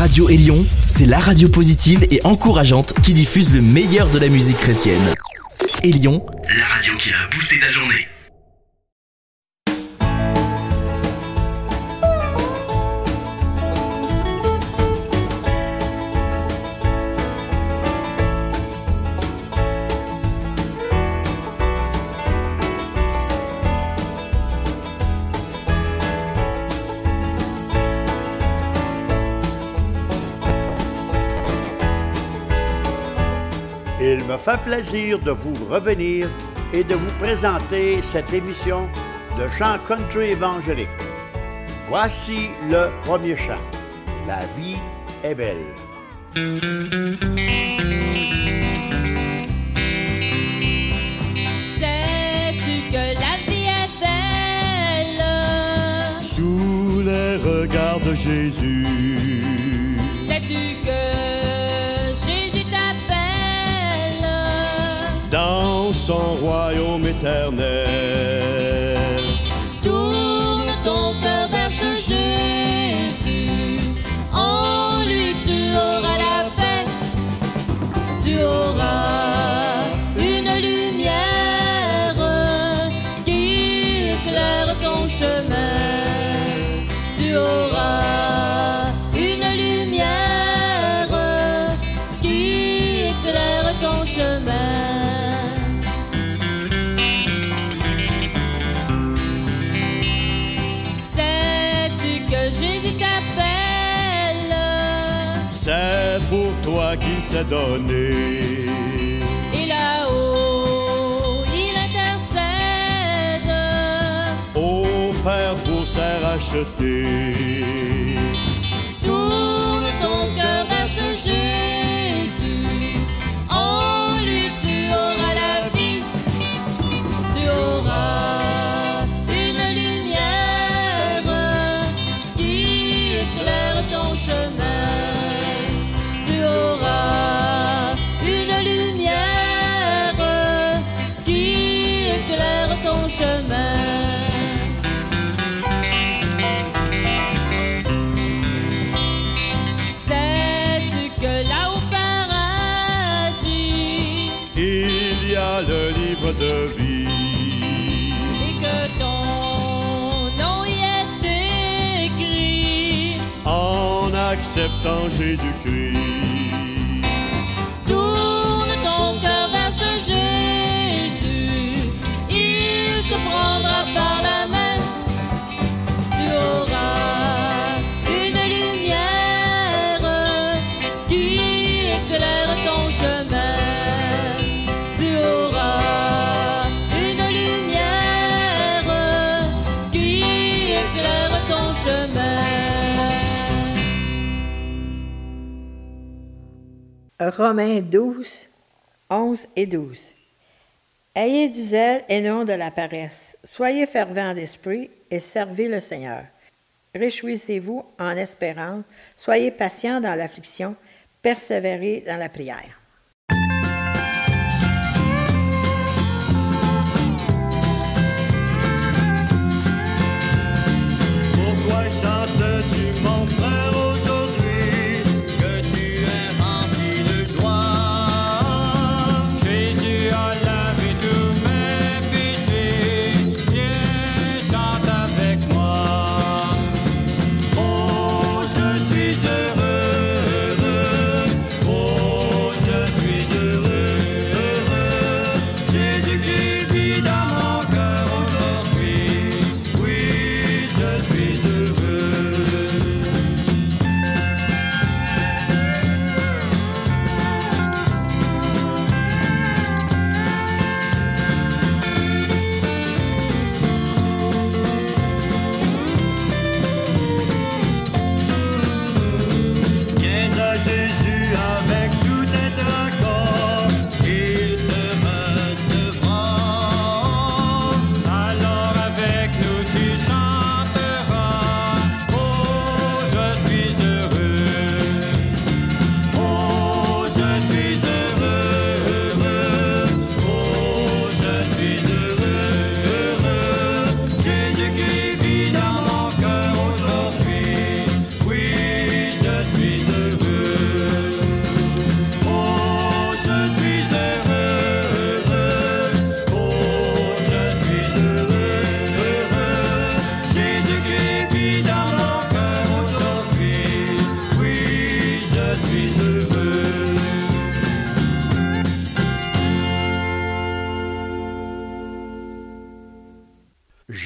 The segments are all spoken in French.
Radio Élion, c'est la radio positive et encourageante qui diffuse le meilleur de la musique chrétienne. Élion, la radio qui a boosté ta journée. Fait plaisir de vous revenir et de vous présenter cette émission de chant country évangélique. Voici le premier chant. La vie est belle. Sais-tu que la vie est belle? Sous les regards de Jésus, Sais-tu que son royaume éternel. C'est pour toi qu'il s'est donné. Et là-haut, il intercède Au Père pour s'est racheté. Acceptant Jésus-Christ. Romains 12, 11 et 12. Ayez du zèle et non de la paresse. Soyez fervents d'esprit et servez le Seigneur. Réjouissez-vous en espérance. Soyez patients dans l'affliction. Persévérez dans la prière.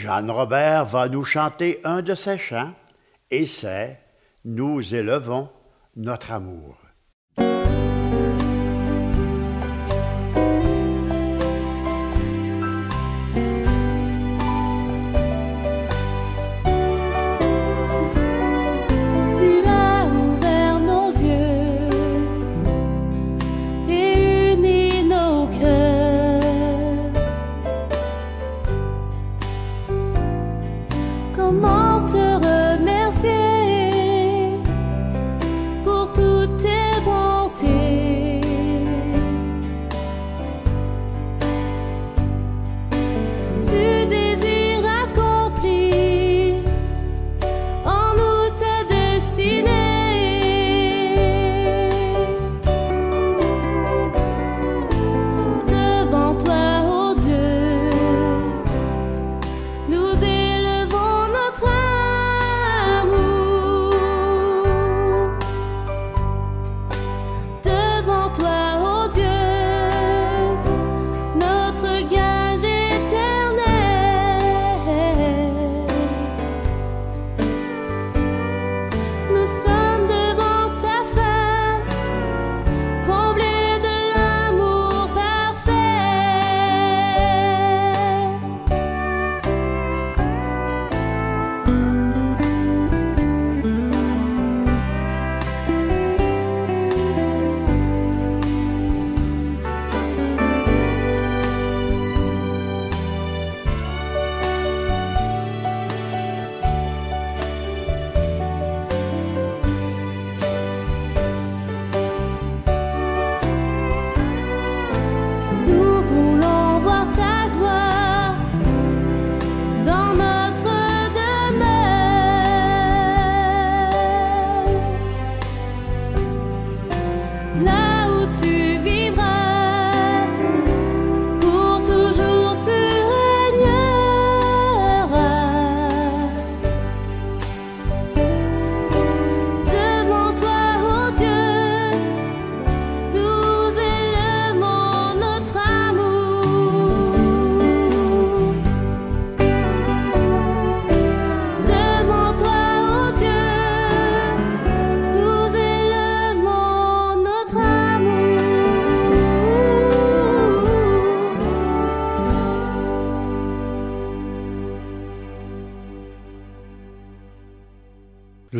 Jeanne Robert va nous chanter un de ses chants, et c'est Nous élevons notre amour.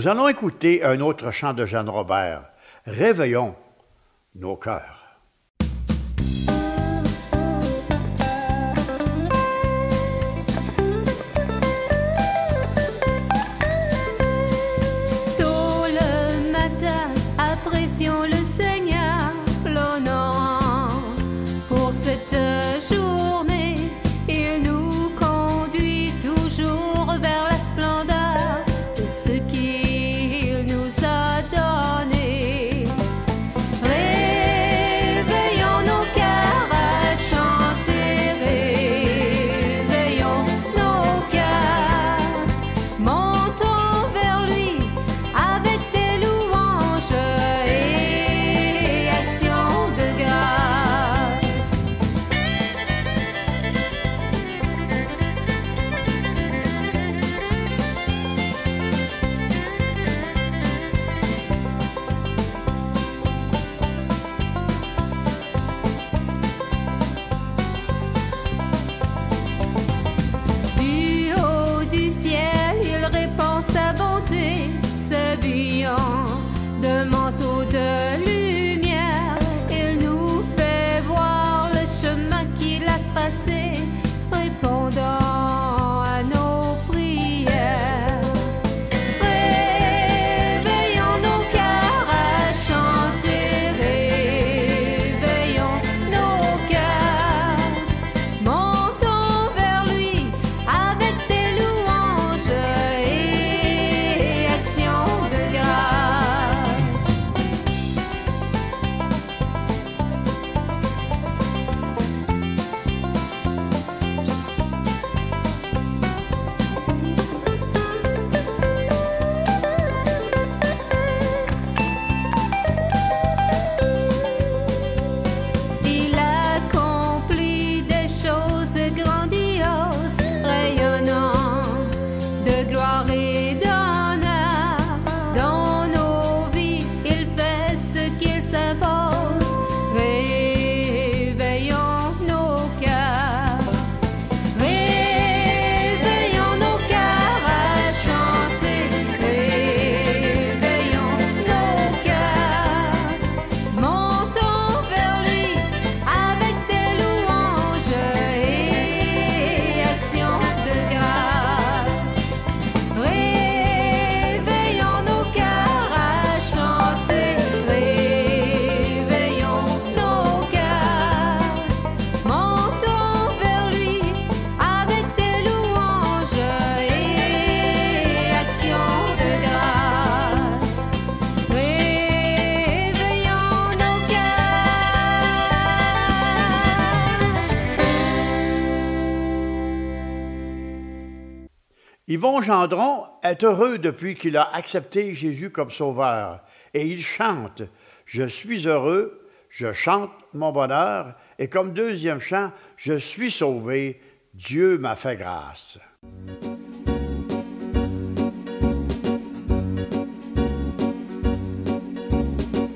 Nous allons écouter un autre chant de Jeanne Robert. Réveillons nos cœurs. Gendron est heureux depuis qu'il a accepté Jésus comme sauveur. Et il chante Je suis heureux, je chante mon bonheur et comme deuxième chant Je suis sauvé, Dieu m'a fait grâce.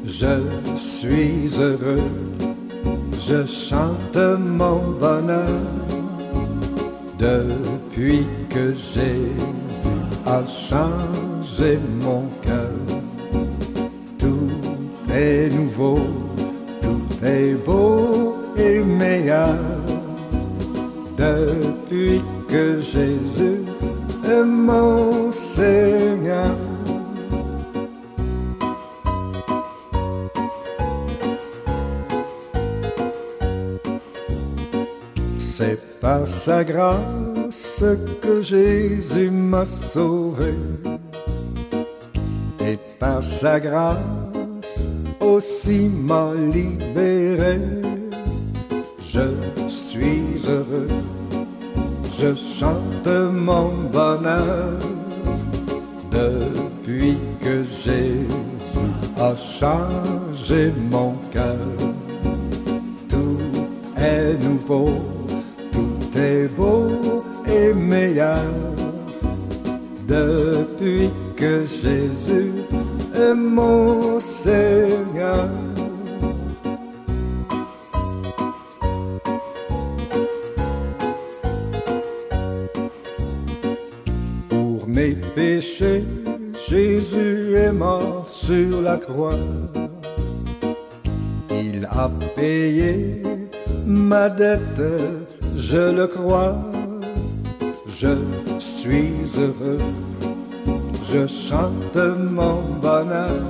Je suis heureux, je chante mon bonheur. Depuis que Jésus a changé mon cœur. Tout est nouveau, tout est beau et meilleur depuis que Jésus est mon Seigneur. C'est par sa grâce que Jésus m'a sauvé. Et par sa grâce aussi m'a libéré. Je suis heureux, je chante mon bonheur depuis que Jésus a changé mon cœur. Tout est nouveau, tout est beau meilleur depuis que Jésus est mon Seigneur. Pour mes péchés, Jésus est mort sur la croix. Il a payé ma dette, je le crois. Je suis heureux, je chante mon bonheur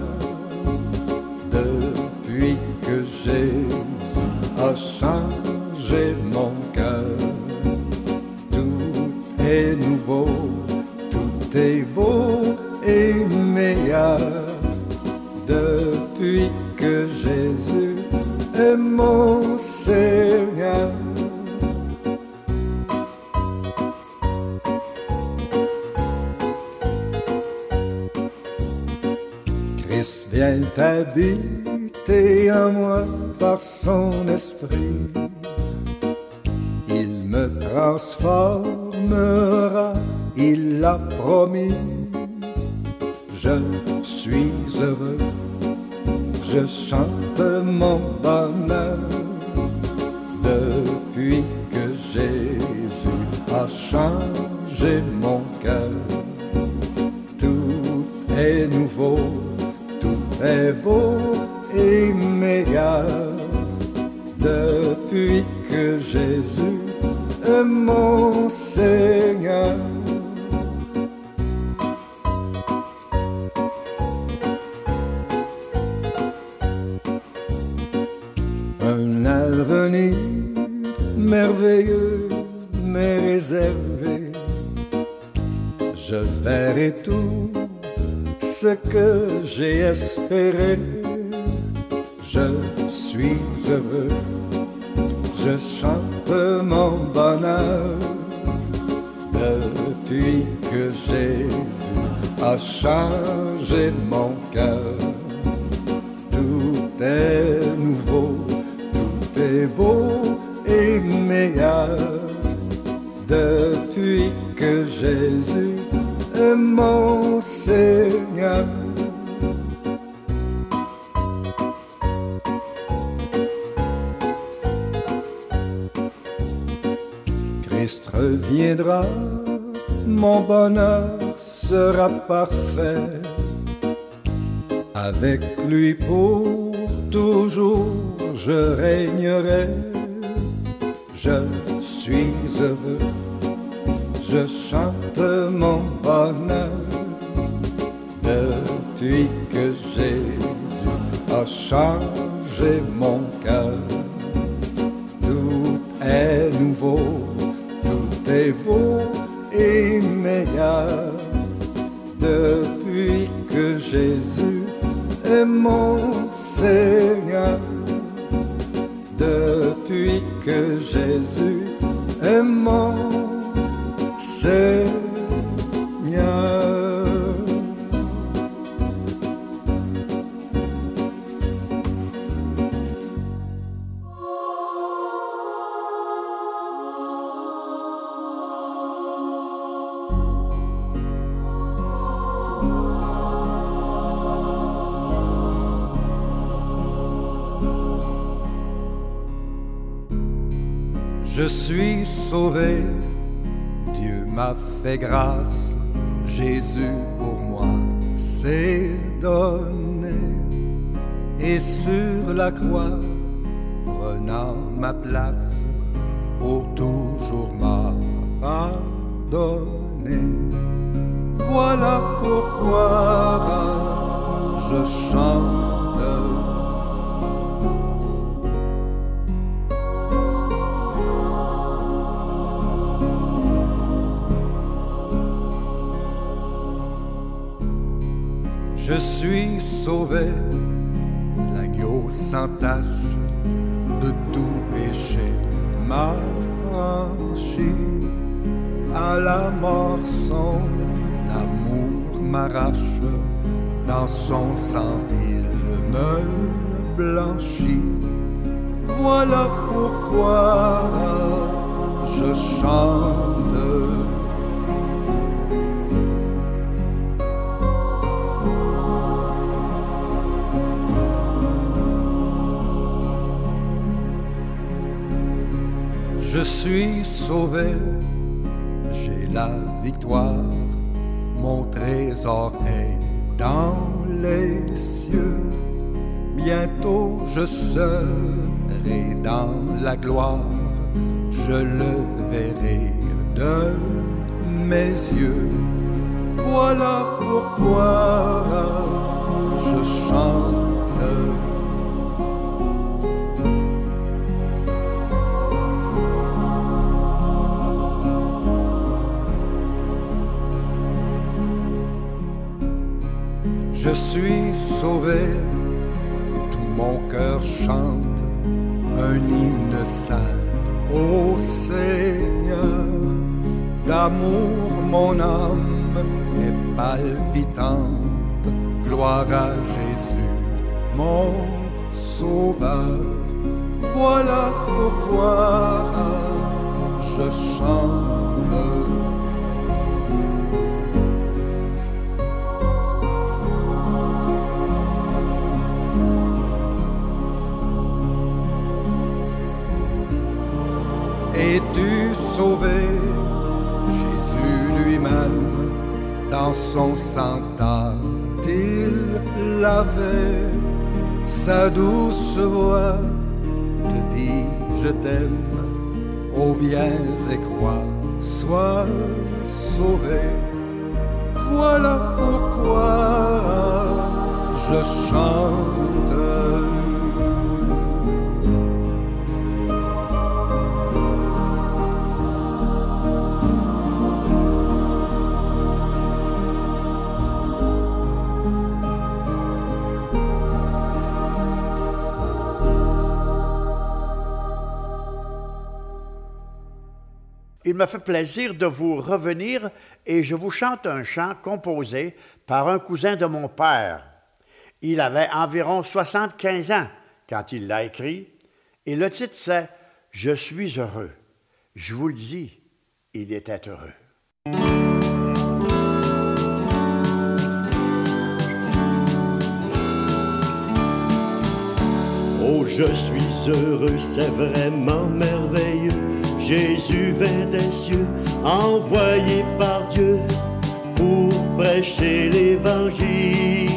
depuis que Jésus a changé mon cœur. Tout est nouveau, tout est beau et meilleur depuis que Jésus est mon Seigneur. Vient habiter en moi par son esprit. Il me transformera, il l'a promis. Je suis heureux, je chante mon bonheur depuis que Jésus a changé mon cœur. Tout est nouveau, est beau et meilleur depuis que Jésus est mon Seigneur. J'ai espéré. Je suis heureux, je chante mon bonheur depuis que Jésus a changé mon cœur. Tout est nouveau, tout est beau et meilleur depuis que Jésus est mon Seigneur. Mon bonheur sera parfait. Avec lui pour toujours, je régnerai. Je suis heureux, je chante mon bonheur depuis que Jésus a changé mon cœur. Tout est nouveau, est beau et meilleur depuis que Jésus est mon Seigneur. Depuis que Jésus est mon Seigneur. Je suis sauvé, Dieu m'a fait grâce, Jésus pour moi s'est donné. Et sur la croix, prenant ma place, pour toujours m'a pardonné. Voilà pourquoi je chante. Je suis sauvé, l'agneau sans tache de tout péché m'a franchi. À la mort, son amour m'arrache, dans son sang il me blanchit. Voilà pourquoi je chante. Je suis sauvé, j'ai la victoire, mon trésor est dans les cieux. Bientôt je serai dans la gloire, je le verrai de mes yeux. Voilà pourquoi je chante. Je suis sauvé, tout mon cœur chante un hymne saint au Seigneur. D'amour, mon âme est palpitante. Gloire à Jésus, mon sauveur. Voilà pourquoi je chante. Es-tu sauvé? Jésus lui-même, dans son sang il lavé? Sa douce voix, te dit je t'aime, oh viens et crois, sois sauvé. Voilà pourquoi je chante. Il me fait plaisir de vous revenir et je vous chante un chant composé par un cousin de mon père. Il avait environ 75 ans quand il l'a écrit et le titre c'est Je suis heureux. Je vous le dis, il était heureux. Oh, je suis heureux, c'est vraiment merveilleux. Jésus vint des cieux, envoyé par Dieu pour prêcher l'évangile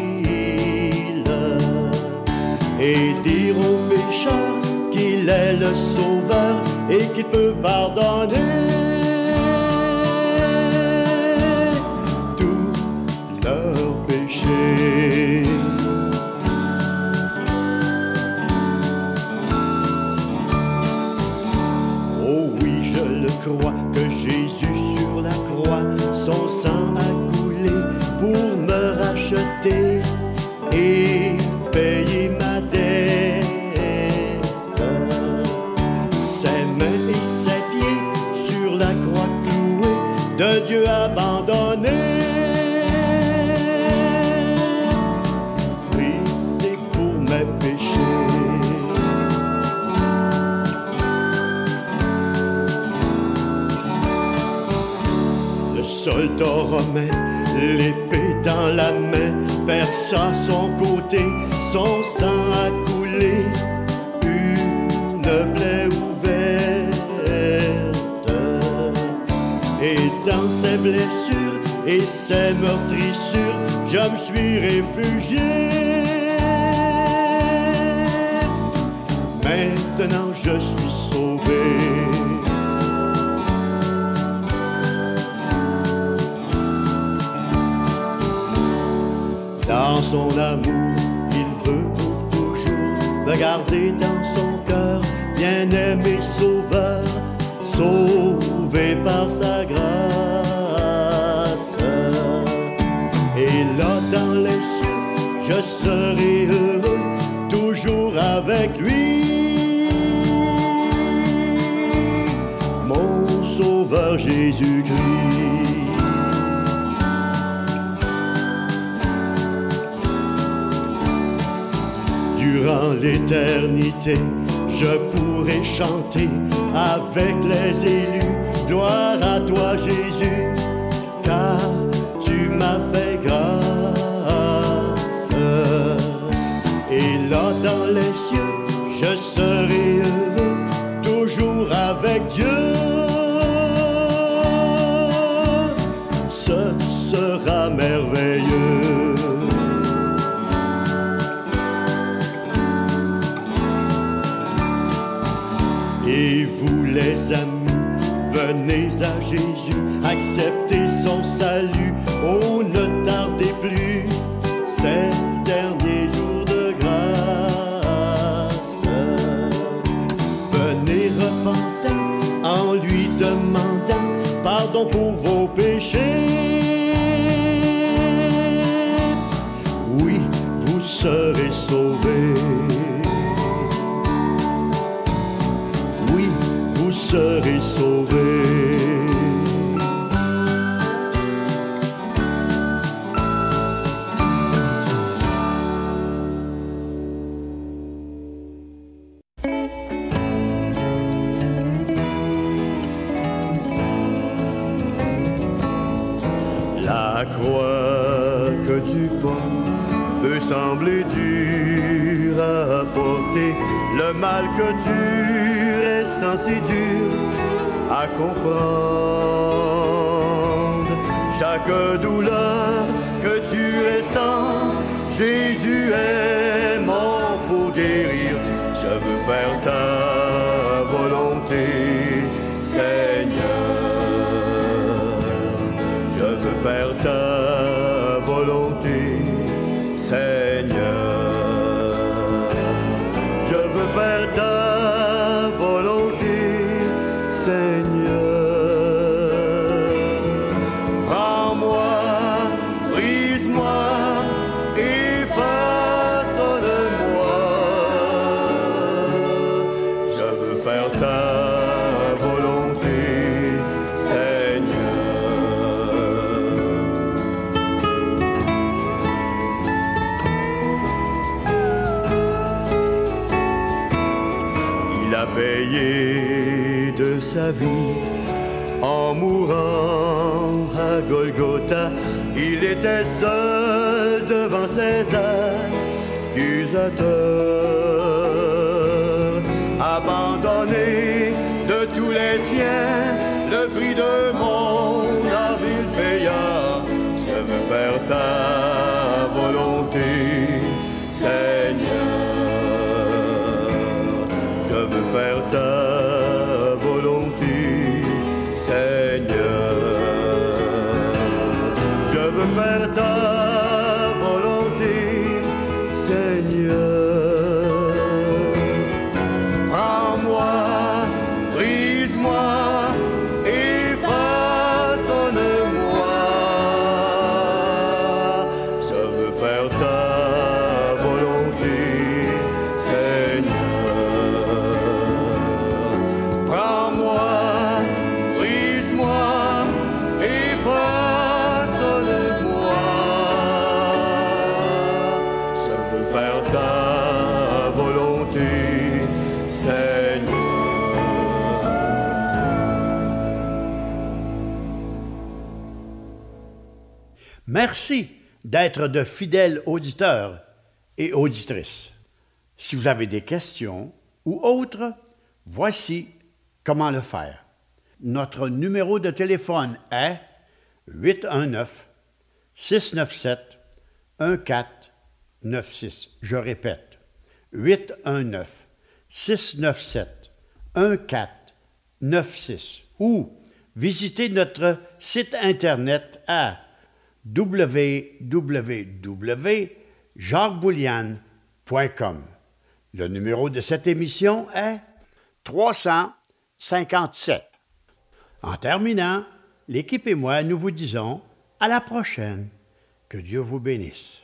et dire aux pécheurs qu'il est le sauveur et qu'il peut pardonner tous leurs péchés. Que Jésus sur la croix, son sang a coulé pour me racheter Versa son côté, son sang a coulé, une plaie ouverte. Et dans ses blessures et ses meurtrissures, je me suis réfugié. Maintenant je suis sauvé. Son amour, il veut pour toujours me garder dans son cœur, bien-aimé sauveur, sauvé par sa grâce. Et là dans les cieux, je serai heureux, toujours avec lui. Mon sauveur Jésus-Christ. Durant l'éternité, je pourrai chanter avec les élus. Gloire à toi Jésus, Jésus, acceptez son salut. Oh, ne tardez plus, c'est le dernier jour de grâce. Venez repentant en lui demandant pardon pour vos péchés. Oui, vous serez sauvés. oui, vous serez sauvés. Il était seul devant ses accusateurs, abandonné de tous les siens. Merci d'être de fidèles auditeurs et auditrices. Si vous avez des questions ou autres, voici comment le faire. Notre numéro de téléphone est 819 697 1496. Je répète, 819 697 1496 ou visitez notre site internet à www.jacquesboulian.com. Le numéro de cette émission est 357. En terminant, l'équipe et moi, nous vous disons à la prochaine. Que Dieu vous bénisse.